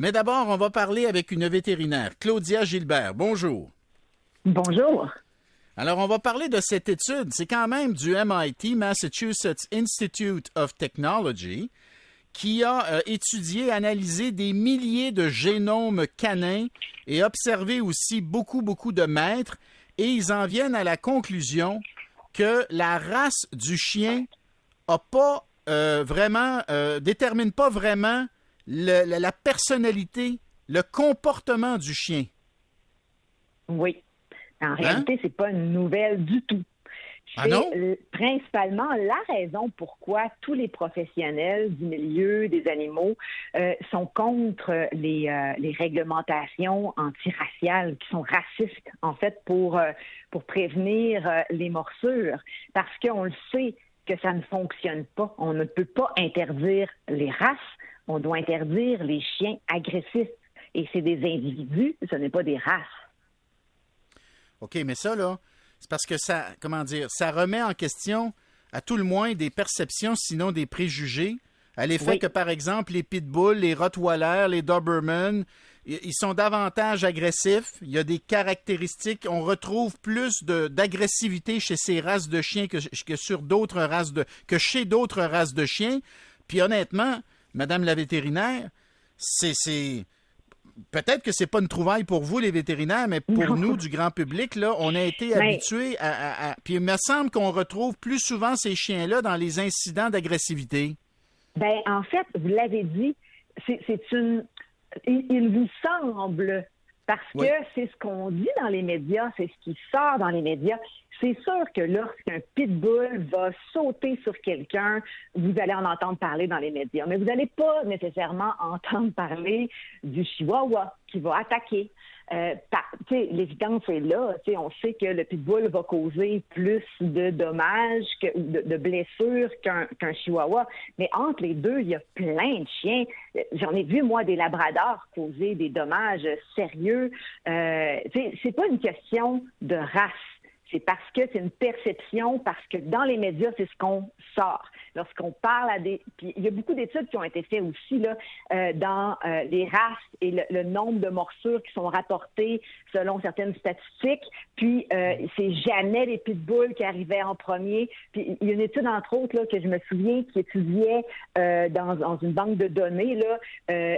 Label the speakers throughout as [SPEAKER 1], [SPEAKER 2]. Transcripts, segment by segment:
[SPEAKER 1] Mais d'abord, on va parler avec une vétérinaire, Claudia Gilbert. Bonjour.
[SPEAKER 2] Bonjour.
[SPEAKER 1] Alors, on va parler de cette étude. C'est quand même du MIT, Massachusetts Institute of Technology, qui a euh, étudié, analysé des milliers de génomes canins et observé aussi beaucoup, beaucoup de maîtres. Et ils en viennent à la conclusion que la race du chien a pas euh, vraiment, euh, détermine pas vraiment la personnalité, le comportement du chien.
[SPEAKER 2] Oui. En hein? réalité, c'est pas une nouvelle du tout.
[SPEAKER 1] Ah non?
[SPEAKER 2] principalement la raison pourquoi tous les professionnels du milieu des animaux euh, sont contre les, euh, les réglementations antiraciales qui sont racistes, en fait, pour, euh, pour prévenir les morsures. Parce qu'on le sait que ça ne fonctionne pas. On ne peut pas interdire les races, on doit interdire les chiens agressifs. Et c'est des individus, ce n'est pas des races.
[SPEAKER 1] OK, mais ça, là, c'est parce que ça, comment dire, ça remet en question, à tout le moins, des perceptions, sinon des préjugés, à l'effet que, par exemple, les pitbulls, les rottweilers, les dobermans, ils sont davantage agressifs. Il y a des caractéristiques. On retrouve plus d'agressivité chez ces races de chiens que, que sur d'autres races de, que chez d'autres races de chiens. Puis honnêtement, Madame la vétérinaire, c'est peut-être que c'est pas une trouvaille pour vous, les vétérinaires, mais pour nous, du grand public, là, on a été habitués à, Puis il me semble qu'on retrouve plus souvent ces chiens-là dans les incidents d'agressivité.
[SPEAKER 2] Ben, en fait, vous l'avez dit, c'est une. Il, vous semble parce que c'est ce qu'on dit dans les médias, c'est ce qui sort dans les médias. C'est sûr que lorsqu'un pitbull va sauter sur quelqu'un, vous allez en entendre parler dans les médias, mais vous n'allez pas nécessairement entendre parler du chihuahua qui va attaquer. Euh, l'évidence est là. On sait que le pitbull va causer plus de dommages, que, de, blessures qu'un chihuahua. Mais entre les deux, il y a plein de chiens. J'en ai vu, moi, des labradors causer des dommages sérieux. Euh, c'est pas une question de race c'est parce que c'est une perception, parce que dans les médias, c'est ce qu'on sort. Lorsqu'on parle à des... Puis il y a beaucoup d'études qui ont été faites aussi là, euh, dans euh, les races et le, nombre de morsures qui sont rapportées selon certaines statistiques. Puis euh, c'est jamais les pitbulls qui arrivaient en premier. Puis il y a une étude, entre autres, là, que je me souviens, qui étudiait dans, dans, une banque de données là,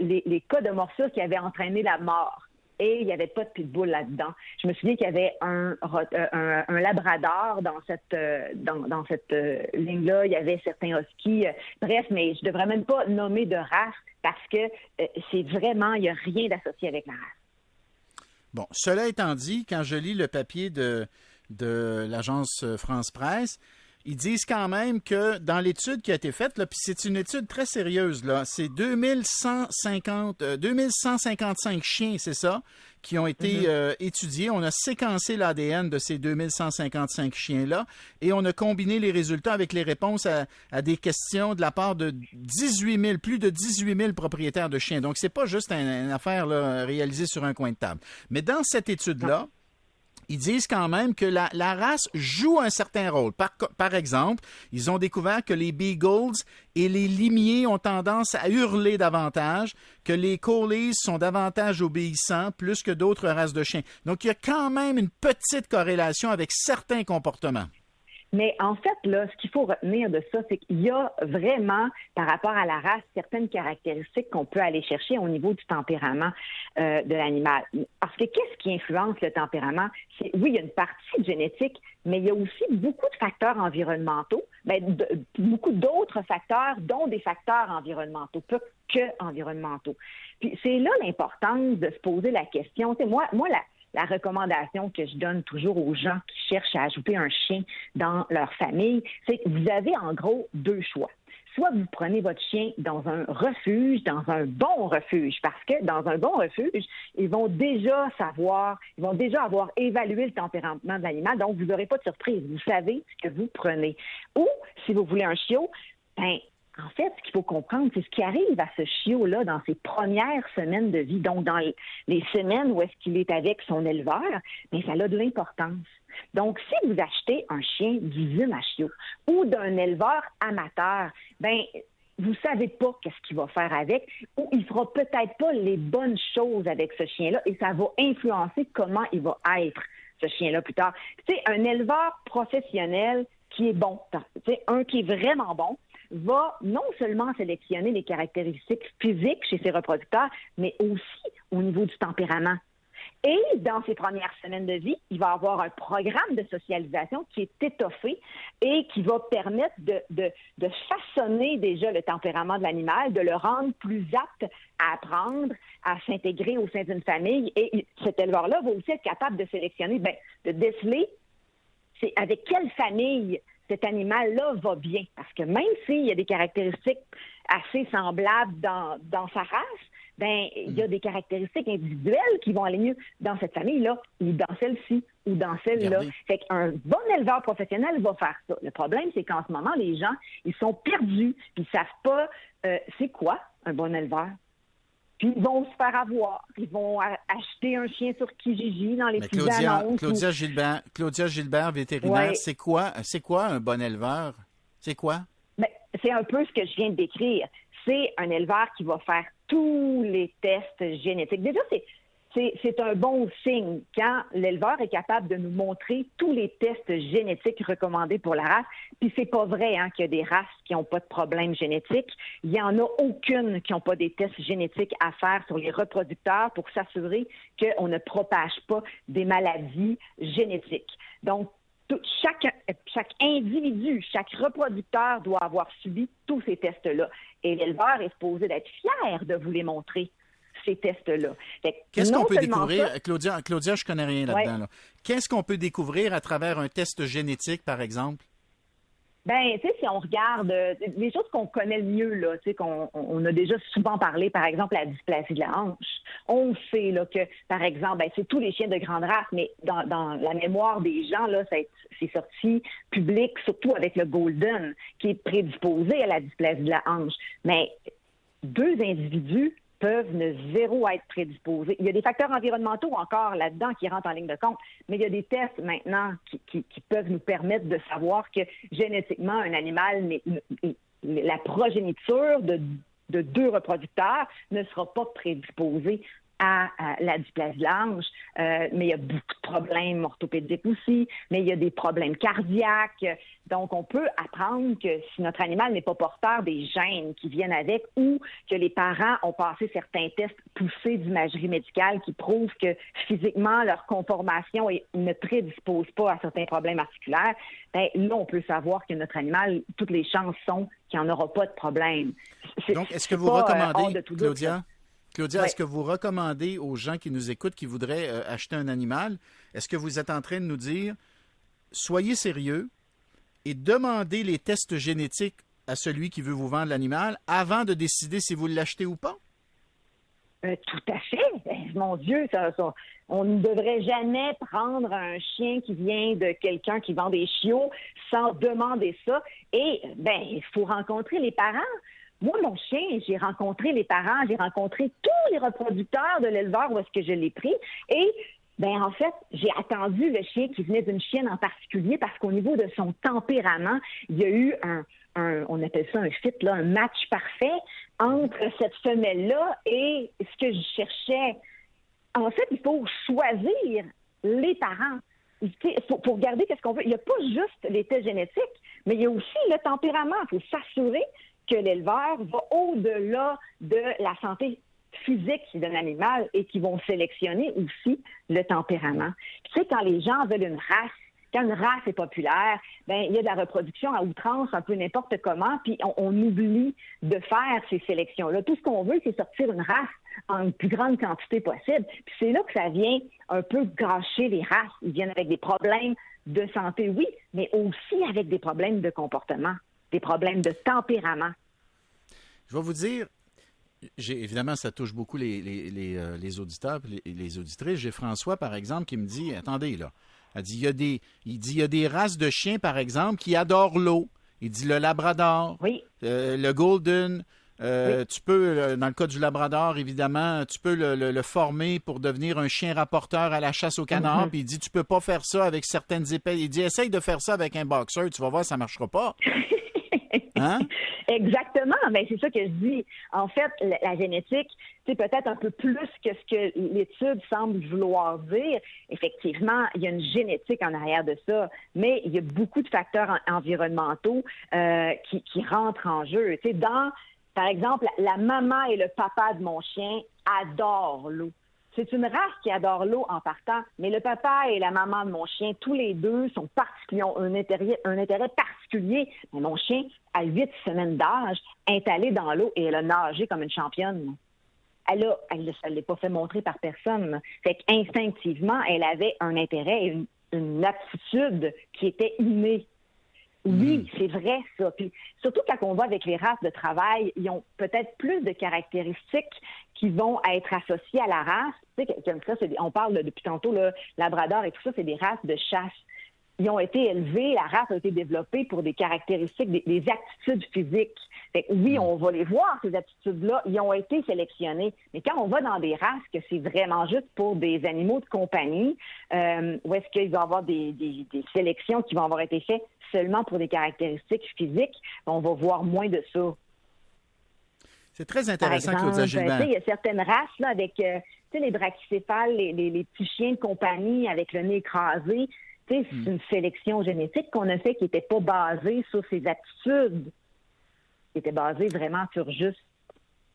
[SPEAKER 2] les, les cas de morsures qui avaient entraîné la mort et il n'y avait pas de pitbull là-dedans. Je me souviens qu'il y avait un, euh, un, labrador dans cette, euh, dans, dans cette euh, ligne-là. Il y avait certains huskies. bref, mais je ne devrais même pas nommer de race parce que c'est vraiment, il n'y a rien d'associé avec la race.
[SPEAKER 1] Bon, cela étant dit, quand je lis le papier de, de l'agence France Presse, ils disent quand même que dans l'étude qui a été faite, puis c'est une étude très sérieuse, là, c'est 2150, 2155 euh, chiens, c'est ça, qui ont été mhm. euh, étudiés. On a séquencé l'ADN de ces 2155 chiens-là et on a combiné les résultats avec les réponses à, des questions de la part de 18 000, plus de 18 000 propriétaires de chiens. Donc, c'est pas juste une affaire réalisée sur un coin de table. Mais dans cette étude-là, ils disent quand même que la, race joue un certain rôle. Par, par, exemple, ils ont découvert que les Beagles et les limiers ont tendance à hurler davantage, que les Collies sont davantage obéissants plus que d'autres races de chiens. Donc, il y a quand même une petite corrélation avec certains comportements.
[SPEAKER 2] Mais en fait, là, ce qu'il faut retenir de ça, c'est qu'il y a vraiment, par rapport à la race, certaines caractéristiques qu'on peut aller chercher au niveau du tempérament euh, de l'animal. Parce que qu'est-ce qui influence le tempérament? C'est, oui, il y a une partie génétique, mais il y a aussi beaucoup de facteurs environnementaux, ben, beaucoup d'autres facteurs, dont des facteurs environnementaux, pas que environnementaux. Puis c'est là l'importance de se poser la question. Tu moi, moi, la, la recommandation que je donne toujours aux gens qui cherchent à ajouter un chien dans leur famille, c'est que vous avez en gros deux choix soit vous prenez votre chien dans un refuge, dans un bon refuge, parce que dans un bon refuge, ils vont déjà savoir, ils vont déjà avoir évalué le tempérament de l'animal, donc vous n'aurez pas de surprise. Vous savez ce que vous prenez. Ou, si vous voulez un chiot, ben, en fait, ce qu'il faut comprendre, c'est ce qui arrive à ce chiot-là dans ses premières semaines de vie, donc dans les semaines où est-ce qu'il est avec son éleveur, mais ça a de l'importance. Donc, si vous achetez un chien d'usine à chiot ou d'un éleveur amateur, ben vous savez pas qu'est-ce qu'il va faire avec, ou il fera peut-être pas les bonnes choses avec ce chien-là, et ça va influencer comment il va être ce chien-là plus tard. Tu sais, un éleveur professionnel qui est bon, tu sais, un qui est vraiment bon, va non seulement sélectionner les caractéristiques physiques chez ses reproducteurs, mais aussi au niveau du tempérament. Et dans ses premières semaines de vie, il va avoir un programme de socialisation qui est étoffé et qui va permettre de, façonner déjà le tempérament de l'animal, de le rendre plus apte à apprendre, à s'intégrer au sein d'une famille. Et cet éleveur-là va aussi être capable de sélectionner, ben, de déceler avec quelle famille cet animal-là va bien. Parce que même s'il y a des caractéristiques assez semblables dans, dans sa race, ben il y a des caractéristiques individuelles qui vont aller mieux dans cette famille-là ou dans celle-ci ou dans celle-là. Fait qu'un bon éleveur professionnel va faire ça. Le problème, c'est qu'en ce moment, les gens, ils sont perdus, puis ils savent pas euh, c'est quoi un bon éleveur? Puis ils vont se faire avoir. Ils vont acheter un chien sur Kijiji dans les petites
[SPEAKER 1] Claudia,
[SPEAKER 2] annonces.
[SPEAKER 1] Claudia, Gilbert, Claudia Gilbert, vétérinaire, c'est quoi, c'est quoi un bon éleveur? C'est quoi?
[SPEAKER 2] Ben, c'est un peu ce que je viens de décrire. C'est un éleveur qui va faire tous les tests génétiques. Déjà, c'est c'est un bon signe quand l'éleveur est capable de nous montrer tous les tests génétiques recommandés pour la race. Puis c'est pas vrai hein, qu'il y a des races qui n'ont pas de problème génétique. Il y en a aucune qui n'ont pas des tests génétiques à faire sur les reproducteurs pour s'assurer qu'on ne propage pas des maladies génétiques. Donc, chaque, individu, chaque reproducteur doit avoir subi tous ces tests-là. Et l'éleveur est supposé d'être fier de vous les montrer ces tests-là.
[SPEAKER 1] Qu'est-ce qu'on peut découvrir, Claudia, Claudia, je connais rien là-dedans. Qu'est-ce qu'on peut découvrir à travers un test génétique, par exemple?
[SPEAKER 2] Ben, tu sais, si on regarde euh, les choses qu'on connaît le mieux, là, tu sais, qu'on on a déjà souvent parlé, par exemple, la dysplasie de la hanche. On sait là que, par exemple, ben, c'est tous les chiens de grande race, mais dans, dans la mémoire des gens, là, c'est sorti public, surtout avec le Golden, qui est prédisposé à la dysplasie de la hanche. Mais deux individus peuvent ne zéro être prédisposés. Il y a des facteurs environnementaux encore là-dedans qui rentrent en ligne de compte, mais il y a des tests maintenant qui, peuvent nous permettre de savoir que génétiquement, un animal, la progéniture de, de deux reproducteurs ne sera pas prédisposée à, la dysplasie euh, mais il y a beaucoup de problèmes orthopédiques aussi, mais il y a des problèmes cardiaques. Donc, on peut apprendre que si notre animal n'est pas porteur des gènes qui viennent avec ou que les parents ont passé certains tests poussés d'imagerie médicale qui prouvent que physiquement, leur conformation ne prédispose pas à certains problèmes articulaires, ben, là, on peut savoir que notre animal, toutes les chances sont qu'il n'y en aura pas de problème.
[SPEAKER 1] Donc, est-ce que vous euh, recommandez, Claudia? Claudia, est-ce que vous recommandez aux gens qui nous écoutent, qui voudraient euh, acheter un animal, est-ce que vous êtes en train de nous dire, soyez sérieux et demandez les tests génétiques à celui qui veut vous vendre l'animal avant de décider si vous l'achetez ou pas?
[SPEAKER 2] Euh, tout à fait. Mon Dieu, on ne devrait jamais prendre un chien qui vient de quelqu'un qui vend des chiots sans demander ça. Et ben, il faut rencontrer les parents. Moi, mon chien, j'ai rencontré les parents, j'ai rencontré tous les reproducteurs de l'éleveur où est-ce que je l'ai pris. Et ben en fait, j'ai attendu le chien qui venait d'une chienne en particulier parce qu'au niveau de son tempérament, il y a eu un, on appelle ça un fit, là, un match parfait entre cette femelle-là et ce que je cherchais. En fait, il faut choisir les parents. Pour, pour regarder qu'est-ce qu'on veut. Il n'y a pas juste les tests génétiques, mais il y a aussi le tempérament. Il faut s'assurer que l'éleveur va au-delà de la santé physique d'un animal et qui vont sélectionner aussi le tempérament. Tu sais, quand les gens veulent une race, quand une race est populaire, ben il y a de la reproduction à outrance, un peu n'importe comment, puis on, oublie de faire ces sélections-là. Tout ce qu'on veut, c'est sortir une race en une plus grande quantité possible. Puis c'est là que ça vient un peu gâcher les races. Ils viennent avec des problèmes de santé, oui, mais aussi avec des problèmes de comportement des problèmes de tempérament.
[SPEAKER 1] Je vais vous dire, évidemment, ça touche beaucoup les, les, euh, auditeurs et les, auditrices. J'ai François, par exemple, qui me dit Attendez, là. Elle dit, il, y a des, il dit il y a des races de chiens, par exemple, qui adorent l'eau. Il dit le Labrador,
[SPEAKER 2] oui.
[SPEAKER 1] Euh, le Golden, euh, tu peux, dans le cas du Labrador, évidemment, tu peux le, former pour devenir un chien rapporteur à la chasse au canard. Mhm. Puis il dit, tu peux pas faire ça avec certaines épées. Il dit, essaye de faire ça avec un boxeur, tu vas voir, ça marchera pas. Hein?
[SPEAKER 2] Exactement, mais c'est ça que je dis. En fait, la, génétique, c'est peut-être un peu plus que ce que l'étude semble vouloir dire. Effectivement, il y a une génétique en arrière de ça, mais il y a beaucoup de facteurs environnementaux euh, qui, rentrent en jeu. Tu dans par exemple, la maman et le papa de mon chien adorent l'eau. C'est une race qui adore l'eau en partant, mais le papa et la maman de mon chien, tous les deux, sont particuliers, ont un intérêt, particulier. mon chien, à huit semaines d'âge, est allé dans l'eau et elle a nagé comme une championne. Elle a, elle ne l'est pas fait montrer par personne. Fait qu'instinctivement, elle avait un intérêt une, une aptitude qui était innée oui, hmm. c'est vrai ça. Puis surtout quand on voit avec les races de travail, ils ont peut-être plus de caractéristiques qui vont être associées à la race. Tu sais, comme ça, on parle depuis tantôt, le Labrador et tout ça, c'est des races de chasse ils ont été élevés, la race a été développée pour des caractéristiques, des, attitudes physiques. oui, mm. on va les voir, ces attitudes-là, ils ont été sélectionnés. Mais quand on va dans des races que c'est vraiment juste pour des animaux de compagnie, euh, où est-ce qu'il va y avoir des, sélections qui vont avoir été faites seulement pour des caractéristiques physiques, on va voir moins de ça.
[SPEAKER 1] C'est très intéressant, Claudia Gilbert.
[SPEAKER 2] Il y a certaines races là, avec euh, les brachycéphales, les, les, petits chiens de compagnie avec le nez écrasé. C'est hmm. une sélection génétique qu'on a fait qui n'était pas basée sur ses attitudes, qui était basée vraiment sur juste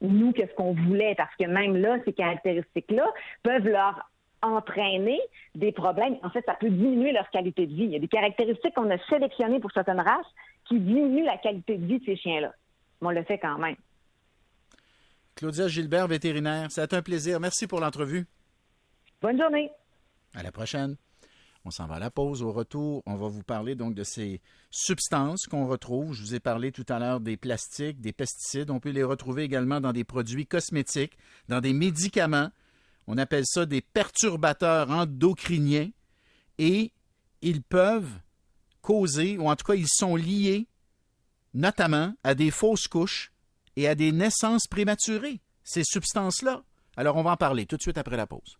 [SPEAKER 2] nous, qu'est-ce qu'on voulait, parce que même là, ces caractéristiques-là peuvent leur entraîner des problèmes. En fait, ça peut diminuer leur qualité de vie. Il y a des caractéristiques qu'on a sélectionnées pour certaines races qui diminuent la qualité de vie de ces chiens-là. Mais on le fait quand même.
[SPEAKER 1] Claudia Gilbert, vétérinaire, c'est un plaisir. Merci pour l'entrevue.
[SPEAKER 2] Bonne journée.
[SPEAKER 1] À la prochaine. On s'en va à la pause. Au retour, on va vous parler donc de ces substances qu'on retrouve. Je vous ai parlé tout à l'heure des plastiques, des pesticides. On peut les retrouver également dans des produits cosmétiques, dans des médicaments. On appelle ça des perturbateurs endocriniens. Et ils peuvent causer, ou en tout cas, ils sont liés notamment à des fausses couches et à des naissances prématurées, ces substances-là. Alors, on va en parler tout de suite après la pause.